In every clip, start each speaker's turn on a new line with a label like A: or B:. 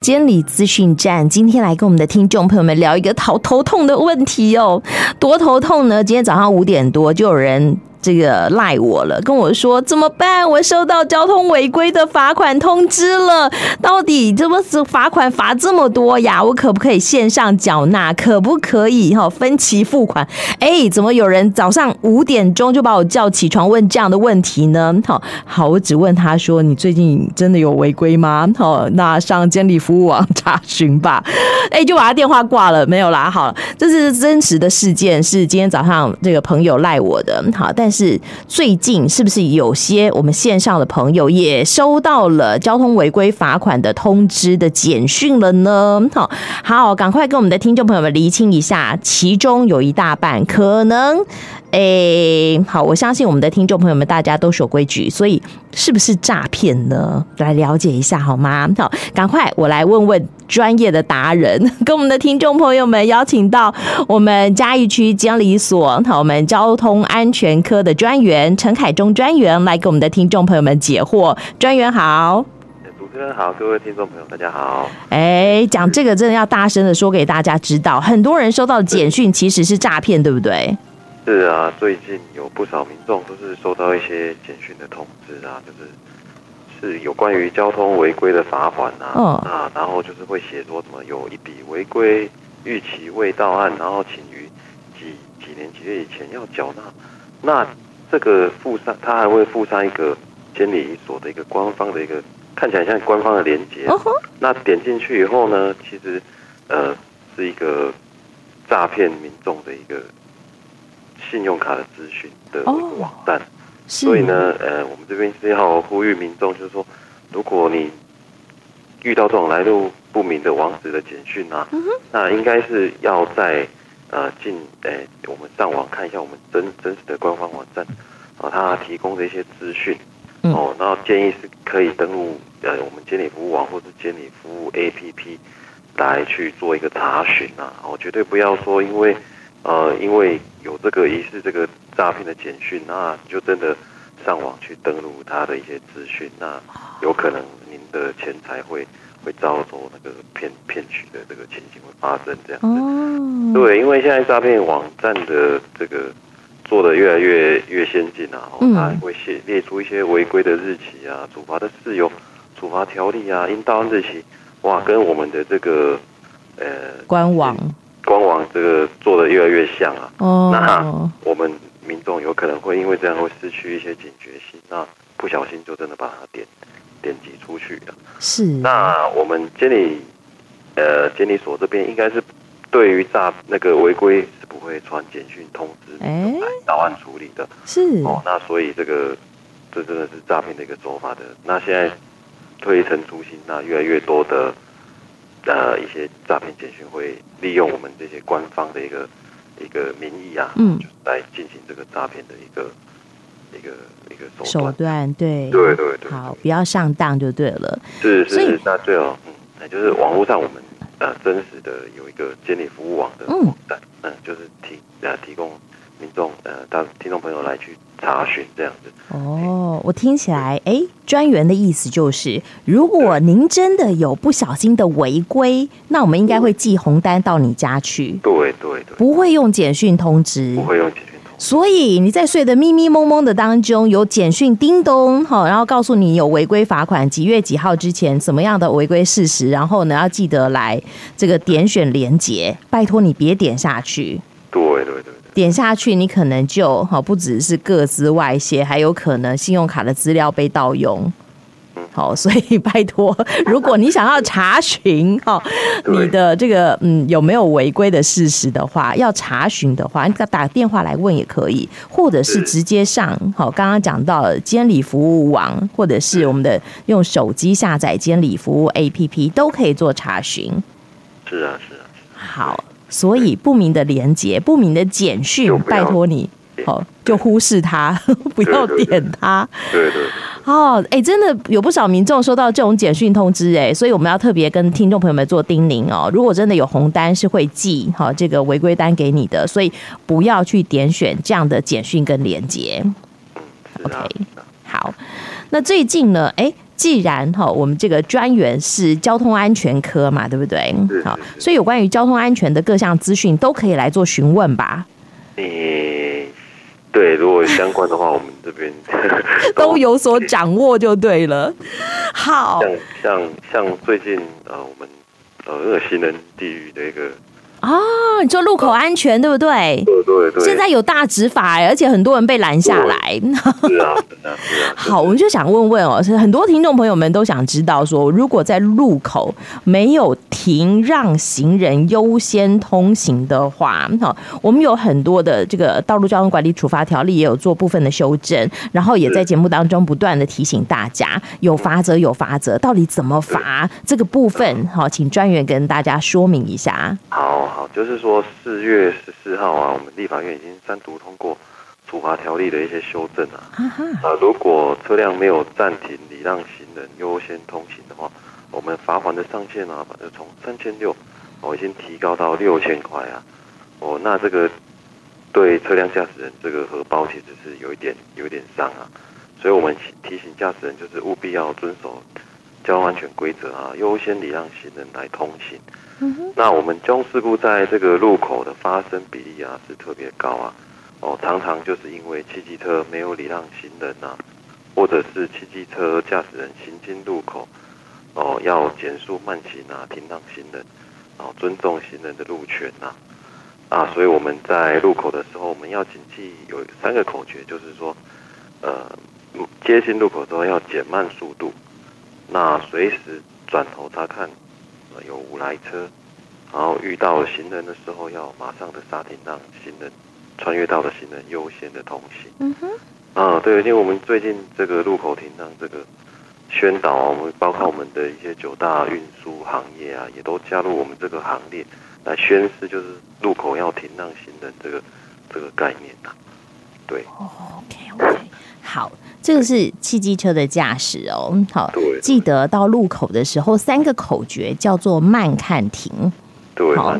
A: 监理资讯站今天来跟我们的听众朋友们聊一个头头痛的问题哦，多头痛呢？今天早上五点多就有人。这个赖我了，跟我说怎么办？我收到交通违规的罚款通知了，到底怎么罚款罚这么多呀？我可不可以线上缴纳？可不可以哈分期付款？哎，怎么有人早上五点钟就把我叫起床问这样的问题呢？好，好，我只问他说：“你最近真的有违规吗？”好，那上监理服务网查询吧。哎，就把他电话挂了，没有啦。好，这是真实的事件，是今天早上这个朋友赖我的。好，但是最近是不是有些我们线上的朋友也收到了交通违规罚款的通知的简讯了呢？好，好，赶快跟我们的听众朋友们厘清一下，其中有一大半可能。哎，好，我相信我们的听众朋友们大家都守规矩，所以是不是诈骗呢？来了解一下好吗？好，赶快我来问问专业的达人，跟我们的听众朋友们邀请到我们嘉义区监理所，好，我们交通安全科的专员陈凯忠专员来给我们的听众朋友们解惑。专员好，
B: 主持人好，各位听众朋友大家好。
A: 哎，讲这个真的要大声的说给大家知道，很多人收到的简讯其实是诈骗，对不对？
B: 是啊，最近有不少民众都是收到一些简讯的通知啊，就是是有关于交通违规的罚款啊，啊、哦，然后就是会写说什么有一笔违规逾期未到案，然后请于几几年几月以前要缴纳。那这个附上，他还会附上一个监理所的一个官方的一个看起来像官方的连接。哦、那点进去以后呢，其实呃是一个诈骗民众的一个。信用卡的资讯的网站，oh, 所以呢，呃，我们这边是要呼吁民众，就是说，如果你遇到这种来路不明的网址的简讯啊，mm -hmm. 那应该是要在呃进，呃，我们上网看一下我们真真实的官方网站啊，它提供的一些资讯哦，然后建议是可以登录呃我们监理服务网或是监理服务 APP 来去做一个查询啊，哦，绝对不要说因为。呃，因为有这个疑似这个诈骗的简讯，那你就真的上网去登录他的一些资讯，那有可能您的钱财会会遭受那个骗骗取的这个情形会发生这样子。对，因为现在诈骗网站的这个做的越来越越先进啊，它还会写列出一些违规的日期啊，处罚的事由、处罚条例啊，应到案日期，哇，跟我们的这个呃
A: 官网。
B: 官网这个做的越来越像啊，oh. 那我们民众有可能会因为这样会失去一些警觉性，那不小心就真的把它点点击出去了。
A: 是。
B: 那我们监理呃监理所这边应该是对于诈那个违规是不会传简讯通知来到案处理的。
A: 是。
B: 哦，那所以这个这真的是诈骗的一个手法的。那现在推陈出新，那越来越多的。呃，一些诈骗简讯会利用我们这些官方的一个一个名义啊，嗯，就来进行这个诈骗的一个一个一个手段，
A: 手段，对，
B: 对对对，
A: 好，不要上当就对了。
B: 是是是，那最好，嗯，那就是网络上我们呃真实的有一个监理服务网的网站，嗯，嗯，就是提呃提供民众呃当听众朋友来去。查询这样子
A: 哦，我听起来，哎，专员的意思就是，如果您真的有不小心的违规，那我们应该会寄红单到你家去。
B: 对对对，
A: 不会用简讯通知，
B: 不会用简讯通知。
A: 所以你在睡得迷迷蒙蒙的当中，有简讯叮咚，好，然后告诉你有违规罚款，几月几号之前什么样的违规事实，然后呢要记得来这个点选连结，拜托你别点下去。
B: 对对对。
A: 点下去，你可能就好，不只是各资外泄，还有可能信用卡的资料被盗用。好，所以拜托，如果你想要查询哈你的这个嗯有没有违规的事实的话，要查询的话，你打电话来问也可以，或者是直接上好刚刚讲到监理服务网，或者是我们的用手机下载监理服务 APP 都可以做查询。
B: 是啊，是啊。
A: 好。所以不明的连接、不明的简讯，拜托你，好就忽视它，不要点它。
B: 对对，
A: 哦，哎，真的有不少民众收到这种简讯通知，哎，所以我们要特别跟听众朋友们做叮咛哦。如果真的有红单，是会寄好这个违规单给你的，所以不要去点选这样的简讯跟连接。OK，好。那最近呢，哎，既然哈，我们这个专员是交通安全科嘛，对不对？好，所以有关于交通安全的各项资讯都可以来做询问吧。
B: 诶，对，如果相关的话，我们这边
A: 都有所掌握就对了。好，
B: 像像像最近呃，我们呃那个行人地狱的一个。
A: 啊，你说路口安全对不对？
B: 对对对。
A: 现在有大执法，而且很多人被拦下来。
B: 是啊，是啊。
A: 好，我们就想问问哦，是很多听众朋友们都想知道说，如果在路口没有停让行人优先通行的话，好，我们有很多的这个道路交通管理处罚条例也有做部分的修正，然后也在节目当中不断的提醒大家，有罚则有罚则，到底怎么罚这个部分？好，请专员跟大家说明一下。
B: 好。好，就是说四月十四号啊，我们立法院已经三读通过处罚条例的一些修正啊。啊，如果车辆没有暂停礼让行人优先通行的话，我们罚款的上限啊，反正从三千六，我已经提高到六千块啊。哦，那这个对车辆驾驶人这个荷包其实是有一点有一点伤啊。所以我们提醒驾驶人，就是务必要遵守交通安全规则啊，优先礼让行人来通行。那我们交通事故在这个路口的发生比例啊是特别高啊，哦，常常就是因为汽机车没有礼让行人啊，或者是汽机车驾驶人行经路口，哦，要减速慢行啊，停让行人，哦，尊重行人的路权呐，啊，所以我们在路口的时候，我们要谨记有三个口诀，就是说，呃，接近路口之后要减慢速度，那随时转头查看。有无来车，然后遇到行人的时候，要马上的刹停，让行人穿越道的行人优先的通行。嗯哼。啊，对，因为我们最近这个路口停让这个宣导啊，我们包括我们的一些九大运输行业啊，也都加入我们这个行列来宣示，就是路口要停让行人这个这个概念呐、啊。对。
A: OK OK，好。这个是汽机车的驾驶哦，好，记得到路口的时候，三个口诀叫做慢看停，
B: 对，好，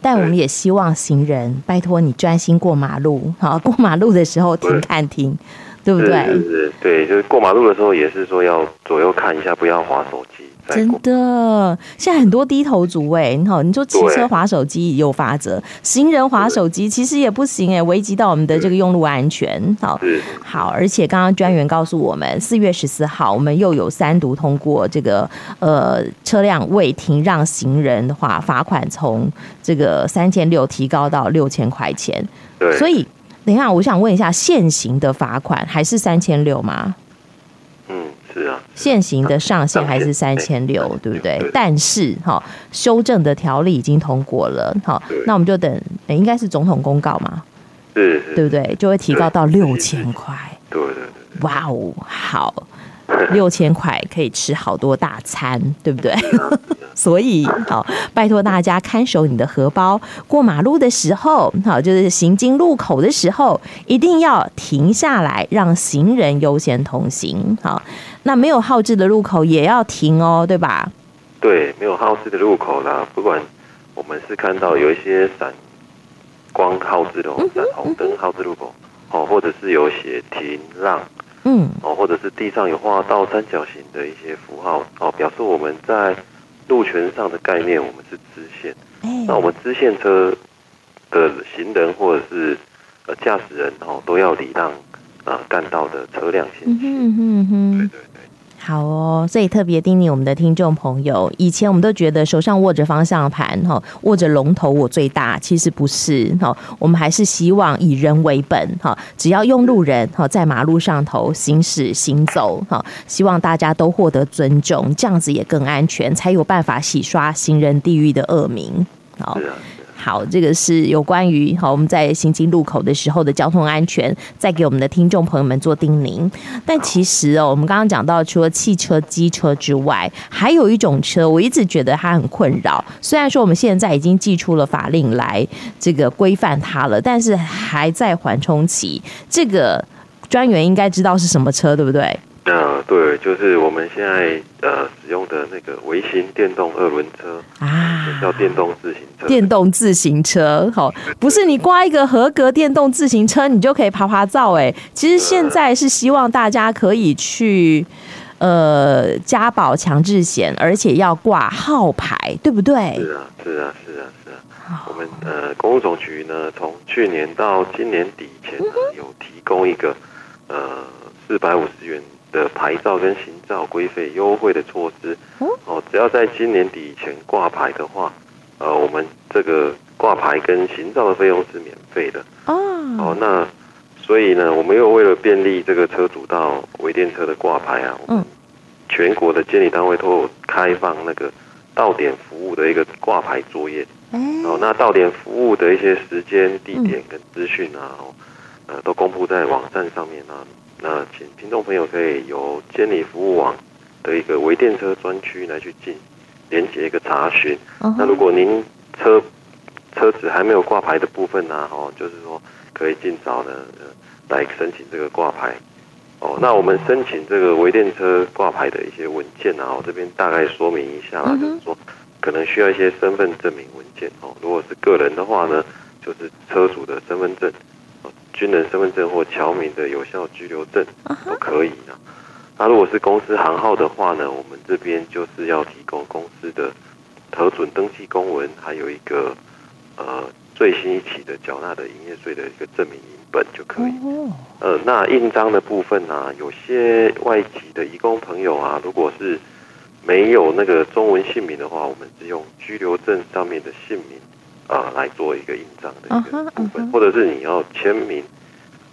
A: 但我们也希望行人拜托你专心过马路，好，过马路的时候停看停，对不对？
B: 是是是，对，就是过马路的时候也是说要左右看一下，不要滑手机。
A: 真的，现在很多低头族哎，你好，你说骑车滑手机有法则，行人滑手机其实也不行哎，危及到我们的这个用路安全。好，好，而且刚刚专员告诉我们，四月十四号我们又有三读通过这个呃车辆未停让行人的话，罚款从这个三千六提高到六千块钱。
B: 对，
A: 所以等一下，我想问一下，现行的罚款还是三千六吗？
B: 嗯是啊，
A: 现行的上限还是三千六，对。不对？但是哈，修正的条例已经通过了，好，那我们就等，应该是总统公告嘛，
B: 对
A: 对不对？就会提高到六千块，
B: 对对对，
A: 哇哦，好。六千块可以吃好多大餐，对不对？所以好，拜托大家看守你的荷包。过马路的时候，好，就是行经路口的时候，一定要停下来，让行人优先通行。好，那没有号志的路口也要停哦，对吧？
B: 对，没有号志的路口啦，不管我们是看到有一些闪光号志的闪红灯号志路口，哦，或者是有写停让。嗯，哦，或者是地上有画到三角形的一些符号，哦，表示我们在路权上的概念，我们是支线。那我们支线车的行人或者是呃驾驶人，哦，都要礼让啊干道的车辆行驶。嗯哼哼，对对。
A: 好哦，所以特别叮咛我们的听众朋友，以前我们都觉得手上握着方向盘，哈，握着龙头我最大，其实不是，哈，我们还是希望以人为本，哈，只要用路人，哈，在马路上头行驶行走，哈，希望大家都获得尊重，这样子也更安全，才有办法洗刷行人地狱的恶名，好。好，这个是有关于好我们在行经路口的时候的交通安全，再给我们的听众朋友们做叮咛。但其实哦，我们刚刚讲到，除了汽车、机车之外，还有一种车，我一直觉得它很困扰。虽然说我们现在已经寄出了法令来这个规范它了，但是还在缓冲期。这个专员应该知道是什么车，对不对？
B: 啊、呃，对，就是我们现在呃使用的那个微型电动二轮车啊。叫电动自行车。
A: 电动自行车，好，不是你挂一个合格电动自行车，你就可以爬爬照哎。其实现在是希望大家可以去，呃，加保强制险，而且要挂号牌，对不对？
B: 是啊，是啊，是啊，是啊。我们呃，公路总局呢，从去年到今年底前呢，有提供一个呃四百五十元。的牌照跟行照规费优惠的措施，哦，只要在今年底以前挂牌的话，呃，我们这个挂牌跟行照的费用是免费的哦。哦，那所以呢，我们又为了便利这个车主到微电车的挂牌啊，嗯，全国的监理单位都有开放那个到点服务的一个挂牌作业。哦，那到点服务的一些时间、地点跟资讯啊，呃，都公布在网站上面啊。那请听众朋友可以由监理服务网的一个微电车专区来去进连接一个查询。那如果您车车子还没有挂牌的部分呢，哦，就是说可以尽早的来申请这个挂牌。哦，那我们申请这个微电车挂牌的一些文件啊，我这边大概说明一下啦，就是说可能需要一些身份证明文件哦。如果是个人的话呢，就是车主的身份证。军人身份证或侨民的有效居留证都可以呢。那如果是公司行号的话呢，我们这边就是要提供公司的核准登记公文，还有一个呃最新一期的缴纳的营业税的一个证明影本就可以。呃，那印章的部分呢、啊，有些外籍的移工朋友啊，如果是没有那个中文姓名的话，我们只用居留证上面的姓名。啊，来做一个印章的一个部分，或者是你要签名，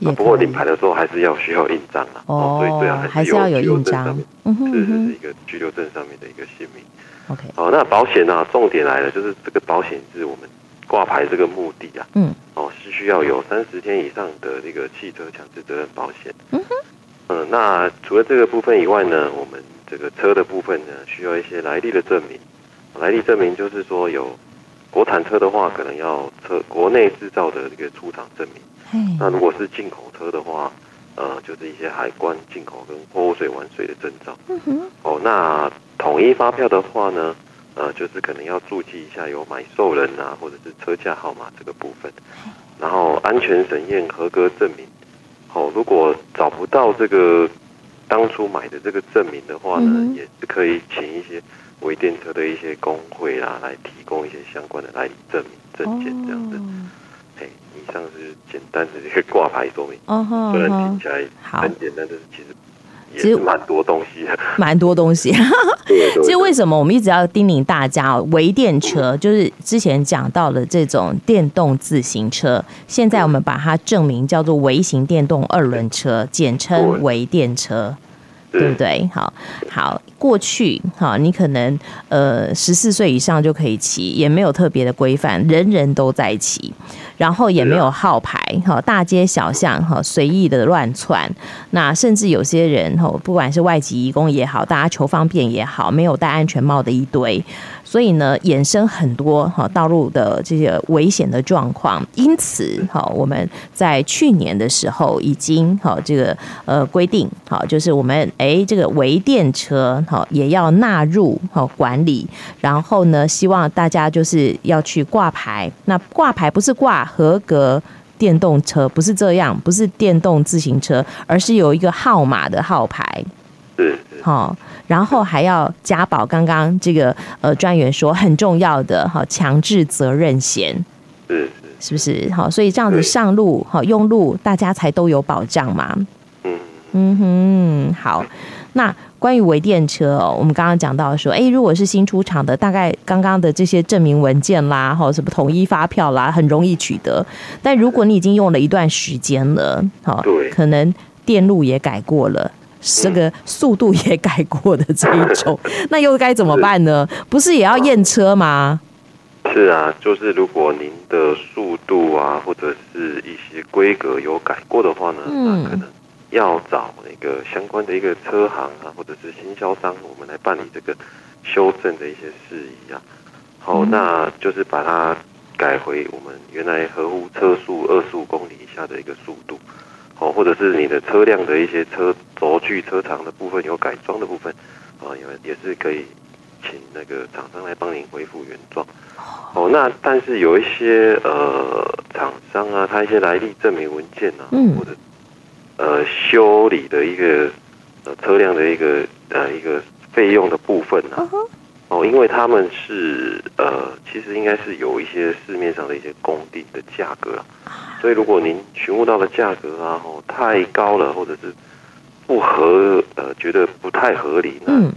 B: 不过领牌的时候还是要需要印章啊。哦，所以最好还是要有印章上面，是是一个居留证上面的一个姓名。OK，好，那保险呢？重点来了，就是这个保险是我们挂牌这个目的啊。嗯，哦，是需要有三十天以上的这个汽车强制责任保险。嗯哼，嗯，那除了这个部分以外呢，我们这个车的部分呢，需要一些来历的证明。来历证明就是说有。国产车的话，可能要车国内制造的这个出厂证明。那如果是进口车的话，呃，就是一些海关进口跟货物税完税的证照。哦，那统一发票的话呢，呃，就是可能要注记一下有买受人啊，或者是车架号码这个部分。然后安全审验合格证明。哦，如果找不到这个当初买的这个证明的话呢，也是可以请一些。微电车的一些工会啊，来提供一些相关的来历证明证件这样子。哎、oh. 以上是简单的一个挂牌说明。虽然听起来很简单，但是其实也是蛮多东西，
A: 蛮多东西。其实为什么我们一直要叮咛大家哦，微电车就是之前讲到的这种电动自行车，现在我们把它证明叫做微型电动二轮车，简称微电车。对不对？好，好，过去哈，你可能呃十四岁以上就可以骑，也没有特别的规范，人人都在骑，然后也没有号牌，哈，大街小巷哈随意的乱窜，那甚至有些人哈，不管是外籍移工也好，大家求方便也好，没有戴安全帽的一堆。所以呢，衍生很多哈道路的这些危险的状况，因此哈我们在去年的时候已经哈这个呃规定好，就是我们哎这个微电车哈也要纳入哈管理，然后呢，希望大家就是要去挂牌，那挂牌不是挂合格电动车，不是这样，不是电动自行车，而是有一个号码的号牌。好，然后还要加保。刚刚这个呃专员说很重要的哈，强制责任险，是是不是？好，所以这样子上路好用路，大家才都有保障嘛。嗯嗯哼，好。那关于微电车哦，我们刚刚讲到说，哎，如果是新出厂的，大概刚刚的这些证明文件啦，哈，什么统一发票啦，很容易取得。但如果你已经用了一段时间了，好，可能电路也改过了。这个速度也改过的这一种，那又该怎么办呢？不是也要验车吗？
B: 是啊，就是如果您的速度啊，或者是一些规格有改过的话呢，嗯、那可能要找那个相关的一个车行啊，或者是经销商，我们来办理这个修正的一些事宜啊。好，嗯、那就是把它改回我们原来合乎车速二十五公里以下的一个速度。哦，或者是你的车辆的一些车轴距、车长的部分有改装的部分，啊，也也是可以请那个厂商来帮您恢复原状。哦，那但是有一些呃厂商啊，他一些来历证明文件啊，嗯、或者呃修理的一个呃车辆的一个呃一个费用的部分啊，哦，因为他们是呃其实应该是有一些市面上的一些工地的价格啊，所以如果您询问到的价格啊，哦太高了，或者是不合呃觉得不太合理呢，嗯、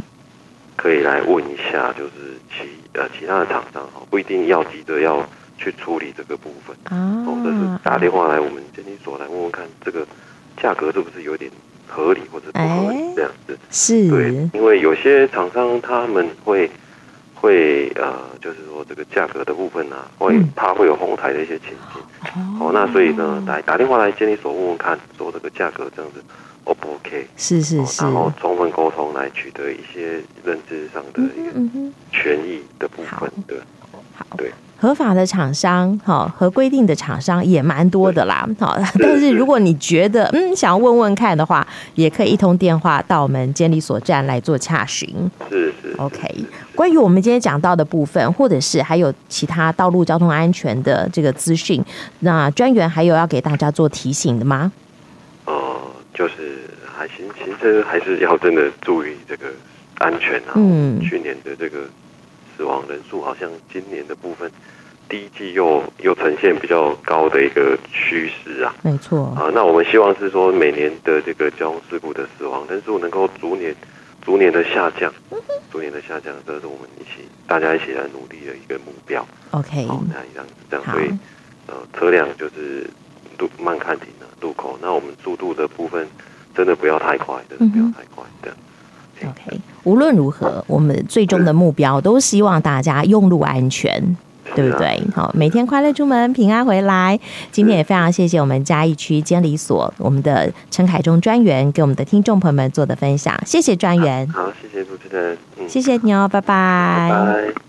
B: 可以来问一下，就是其。呃，其他的厂商哈，不一定要急着要去处理这个部分啊，或者是打电话来我们监理所来问问看，这个价格是不是有点合理或者不合理这样子？
A: 是，
B: 对，因为有些厂商他们会会呃，就是说这个价格的部分呢，会它会有哄抬的一些情形，哦，那所以呢，打打电话来监理所问问看，说这个价格这样子。O 不 OK？
A: 是是是，
B: 然后充分沟通来取得一些认知上的一个权益的部分对。
A: 好，对，合法的厂商，哈，合规定的厂商也蛮多的啦，好，但是如果你觉得嗯想要问问看的话，也可以一通电话到我们监理所站来做洽询。
B: 是是
A: ，OK。关于我们今天讲到的部分，或者是还有其他道路交通安全的这个资讯，那专员还有要给大家做提醒的吗？
B: 哦就是还行，行车还是要真的注意这个安全啊。嗯，去年的这个死亡人数，好像今年的部分第一季又又呈现比较高的一个趋势啊。
A: 没错
B: 啊，那我们希望是说每年的这个交通事故的死亡人数能够逐年逐年的下降，逐年的下降，这是我们一起大家一起来努力的一个目标。
A: OK，
B: 好，那这样子这样，所以呃车辆就是路慢看停的路口，那我们速度的部分真的不要太快，真的不要太快的。
A: OK，无论如何，我们最终的目标都希望大家用路安全，对不对？好，每天快乐出门，平安回来。今天也非常谢谢我们嘉义区监理所我们的陈凯中专员给我们的听众朋友们做的分享，谢谢专员。
B: 好，谢谢主持人，
A: 谢谢你哦，拜拜。
B: 拜拜。